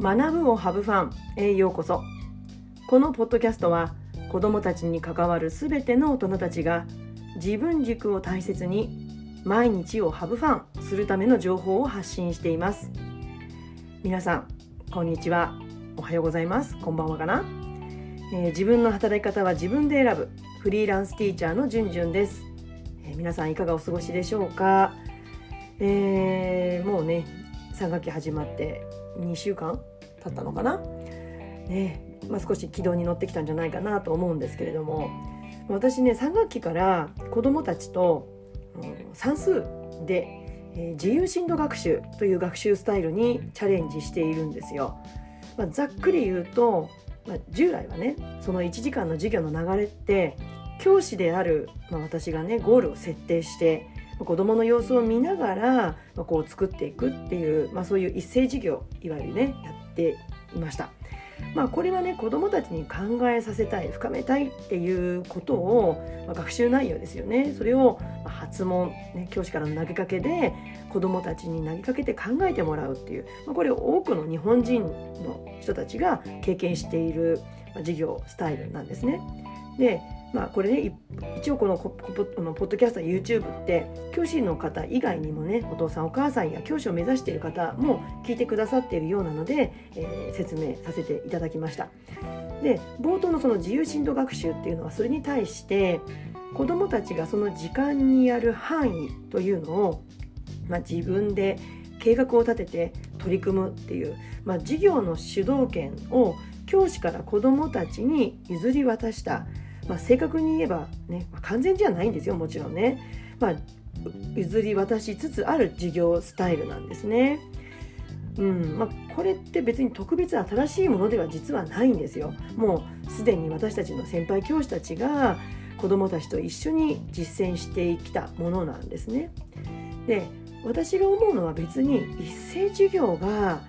学ぶをハブファン。へようこそ。このポッドキャストは子どもたちに関わるすべての大人たちが自分軸を大切に毎日をハブファンするための情報を発信しています。皆さんこんにちは。おはようございます。こんばんはかな、えー、自分の働き方は自分で選ぶフリーランスティーチャーのじゅんじゅんです、えー、皆さんいかがお過ごしでしょうか、えー、もうね3学期始まって2週間経ったのかな？ね。まあ、少し軌道に乗ってきたんじゃないかなと思うんですけれども。私ね3学期から子どもたちと、うん、算数で、えー、自由進路学習という学習スタイルにチャレンジしているんですよ。まあ、ざっくり言うと、まあ、従来はねその1時間の授業の流れって教師である、まあ、私がねゴールを設定して子どもの様子を見ながら、まあ、こう作っていくっていう、まあ、そういう一斉授業いわゆるねやていました。まあ、これはね子どもたちに考えさせたい深めたいっていうことを、まあ、学習内容ですよねそれをまあ発問、ね、教師からの投げかけで子どもたちに投げかけて考えてもらうっていう、まあ、これ多くの日本人の人たちが経験しているまあ授業スタイルなんですね。でまあこれね一応このポッドキャスト YouTube って教師の方以外にもねお父さんお母さんや教師を目指している方も聞いてくださっているようなので、えー、説明させていただきました。で冒頭のその自由進路学習っていうのはそれに対して子どもたちがその時間にやる範囲というのを、まあ、自分で計画を立てて取り組むっていう、まあ、授業の主導権を教師から子どもたちに譲り渡したまあ、正確に言えばね、完全じゃないんですよもちろんね、まあ、譲り渡しつつある授業スタイルなんですね。うんまあ、これって別に特別新しいものでは実はないんですよ。もうすでに私たちの先輩教師たちが子どもたちと一緒に実践してきたものなんですね。で私が思うのは別に一斉授業が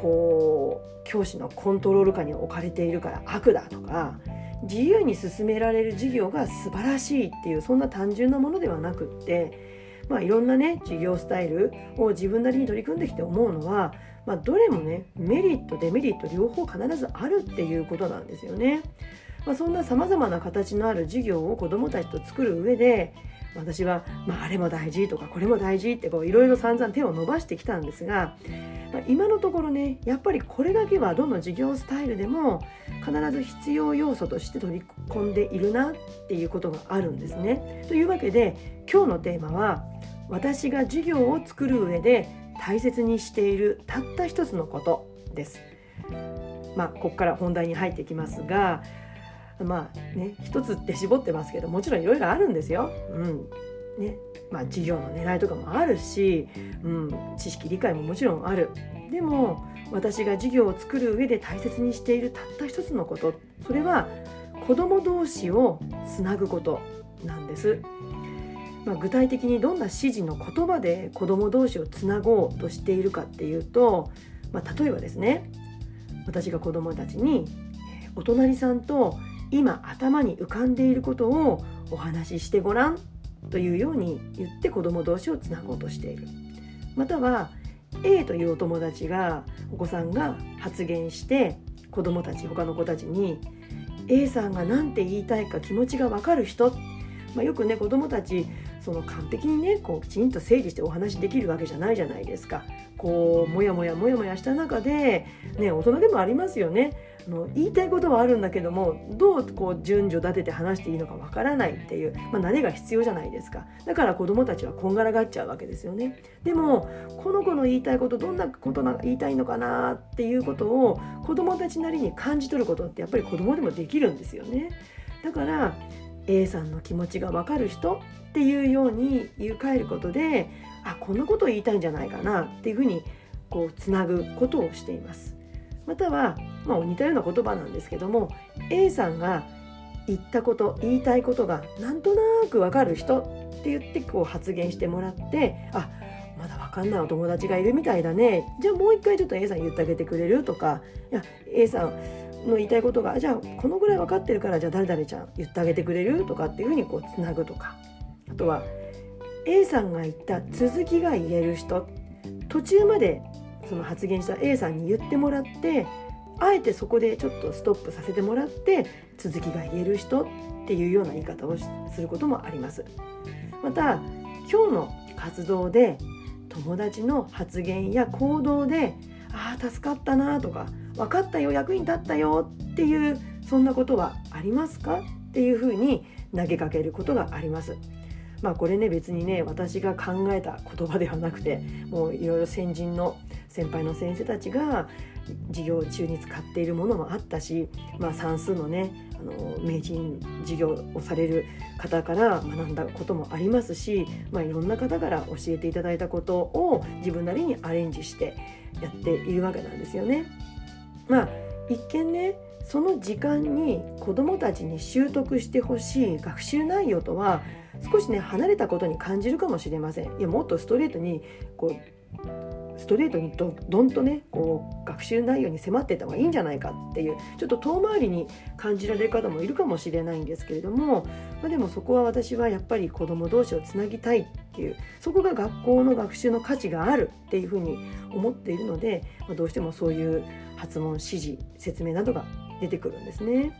こう教師のコントロール下に置かれているから悪だとか自由に進められる事業が素晴らしいっていうそんな単純なものではなくって、まあ、いろんなね授業スタイルを自分なりに取り組んできて思うのは、まあ、どれもねメリットデメリット両方必ずあるっていうことなんですよね。まあ、そんなさまざまな形のある授業を子どもたちと作る上で私は、まあ、あれも大事とかこれも大事っていろいろ散々手を伸ばしてきたんですがまあ、今のところねやっぱりこれだけはどの授業スタイルでも必ず必要要素として取り込んでいるなっていうことがあるんですね。というわけで今日のテーマは私が授業を作る上で大切にしているたった一つのことです。まあここから本題に入っていきますがまあね一つって絞ってますけどもちろんいろいろあるんですよ。うん。ね。まあ、授業の狙いとかもあるし、うん、知識理解ももちろんある。でも私が授業を作る上で大切にしているたった一つのことそれは子ども同士をつなぐことなんです、まあ、具体的にどんな指示の言葉で子ども同士をつなごうとしているかっていうと、まあ、例えばですね私が子どもたちにお隣さんと今頭に浮かんでいることをお話ししてごらんというように言って子ども同士をつなごうとしているまたは A というお友達がお子さんが発言して子どもたち他の子たちに A さんが何て言いたいか気持ちが分かる人、まあ、よくね子どもたちその完璧にねこうきちんと整理してお話できるわけじゃないじゃないですか。こうもやもやもやもやした中で、ね、大人でもありますよね。の言いたいことはあるんだけどもどうこう順序立てて話していいのかわからないっていう、まあ、慣れが必要じゃないですか。だから子どもたちはこんがらがっちゃうわけですよね。でもこの子の言いたいことどんなことが言いたいのかなっていうことを子どもたちなりに感じ取ることってやっぱり子どもでもできるんですよね。だから A さんの気持ちがわかる人っていうように言い換えることであこんなことを言いたいんじゃないかなっていうふうにこうつなぐことをしています。または、まあ、似たような言葉なんですけども A さんが言ったこと言いたいことがなんとなくわかる人って言ってこう発言してもらってあまだわかんないお友達がいるみたいだね。じゃあもう一回ちょっと A さん言ってあげてくれるとかいや A さんの言いたいことがじゃあこのぐらい分かってるからじゃあ誰々ちゃん言ってあげてくれるとかっていうふうにこうつなぐとか。あとは A さんが言った続きが言える人。途中までその発言した A さんに言ってもらってあえてそこでちょっとストップさせてもらって続きが言える人っていうような言い方をすることもあります。また今日の活動で友達の発言や行動でああ助かったなとか分かったよ役に立ったよっていうそんなことはありますか？っていうふうに投げかけることがあります。まあこれね別にね私が考えた言葉ではなくてもういろいろ先人の先輩の先生たちが授業中に使っているものもあったし、まあ、算数のねあの名人授業をされる方から学んだこともありますし、まあ、いろんな方から教えていただいたことを自分なりにアレンジしてやっているわけなんですよね。まあ一見ねその時間に子どもたちに習得してほしい学習内容とは少しね離れたことに感じるかもしれませんいやもっとストレートにこうストレートにどどんとねこう学習内容に迫ってた方がいいんじゃないかっていうちょっと遠回りに感じられる方もいるかもしれないんですけれども、まあ、でもそこは私はやっぱり子ども同士をつなぎたいっていうそこが学校の学習の価値があるっていうふうに思っているので、まあ、どうしてもそういう発問指示説明などが出てくるんですね。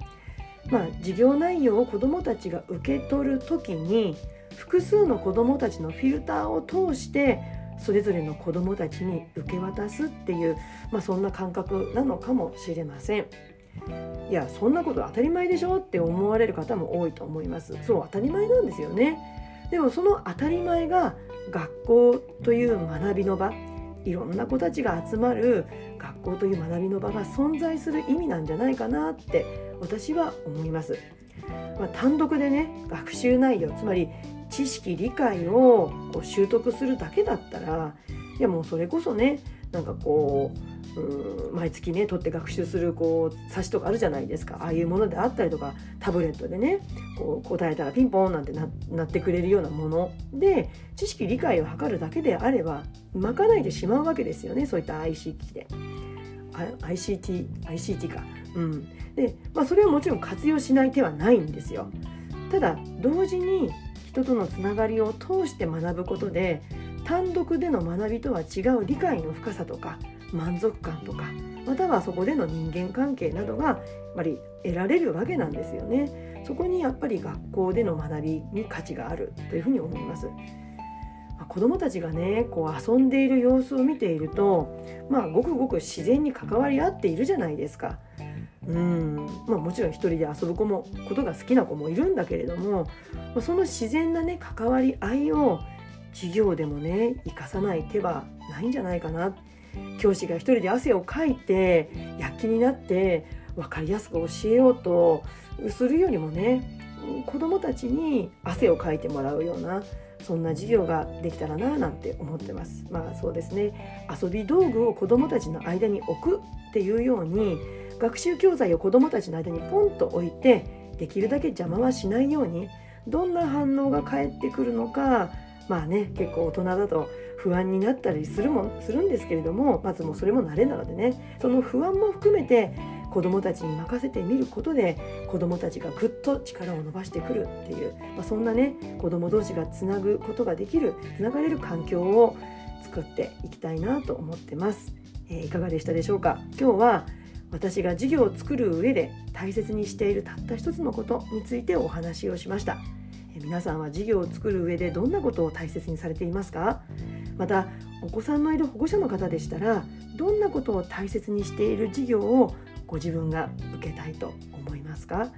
まあ、授業内容を子どもたちが受け取る時に複数の子どもたちのフィルターを通してそれぞれの子どもたちに受け渡すっていう、まあ、そんな感覚なのかもしれません。いやそんなこと当たり前でしょって思われる方も多いと思います。そう当たり前なんですよね。でもその当たり前が学校という学びの場いろんな子たちが集まる学校という学びの場が存在する意味なんじゃないかなって私は思います。まあ、単独でね学習内容つまり知識理解をこう習得するだけだったらいやもうそれこそねなんかこううん毎月ね取って学習するこう冊子とかあるじゃないですかああいうものであったりとかタブレットでねこう答えたらピンポンなんてなってくれるようなもので知識理解を図るだけであれば賄いでしまうわけですよねそういった ICT で。ICT, ICT か。うん、で、まあ、それはもちろん活用しない手はないんですよ。ただ同時に人とのつながりを通して学ぶことで単独での学びとは違う理解の深さとか満足感とかまたはそこでの人間関係などがやっぱり得られるわけなんですよね。そこにやっぱり学校での学びに価値があるというふうに思います。子どもたちがねこう遊んでいる様子を見ているとまあごくごく自然に関わり合っているじゃないですか。うんまあ、もちろん一人で遊ぶ子もことが好きな子もいるんだけれども、その自然なね関わり合いを授業でもね生かさない手はないんじゃないかな教師が一人で汗をかいて躍起になって分かりやすく教えようとするよりもね子どもたちに汗をかいてもらうようなそんな授業ができたらななんて思ってます。まあそうですね。遊び道具を子どもたちの間に置くっていうように学習教材を子どもたちの間にポンと置いてできるだけ邪魔はしないようにどんな反応が返ってくるのかまあね結構大人だと不安になったりするもするんですけれどもまずもうそれも慣れなのでね。その不安も含めて子どもたちに任せてみることで子どもたちがぐっと力を伸ばしてくるっていう、まあ、そんなね子ども同士がつなぐことができるつながれる環境を作っていきたいなと思ってます、えー、いかがでしたでしょうか？今日は私が授業を作る上で大切にしているたった一つのことについてお話をしました、皆さんは授業を作る上でどんなことを大切にされていますか？またお子さんのいる保護者の方でしたらどんなことを大切にしている授業をご自分が受けたいと思いますか、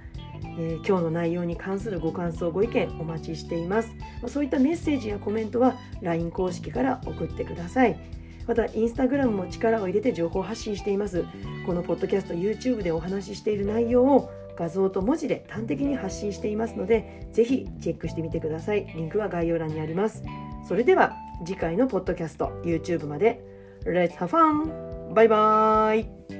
えー、今日の内容に関するご感想ご意見お待ちしています。そういったメッセージやコメントは LINE 公式から送ってください。またインスタグラムも力を入れて情報発信しています。このポッドキャスト YouTube でお話ししている内容を画像と文字で端的に発信していますのでぜひチェックしてみてください。リンクは概要欄にあります。それでは次回のポッドキャスト YouTube まで Let's have fun! バイバーイ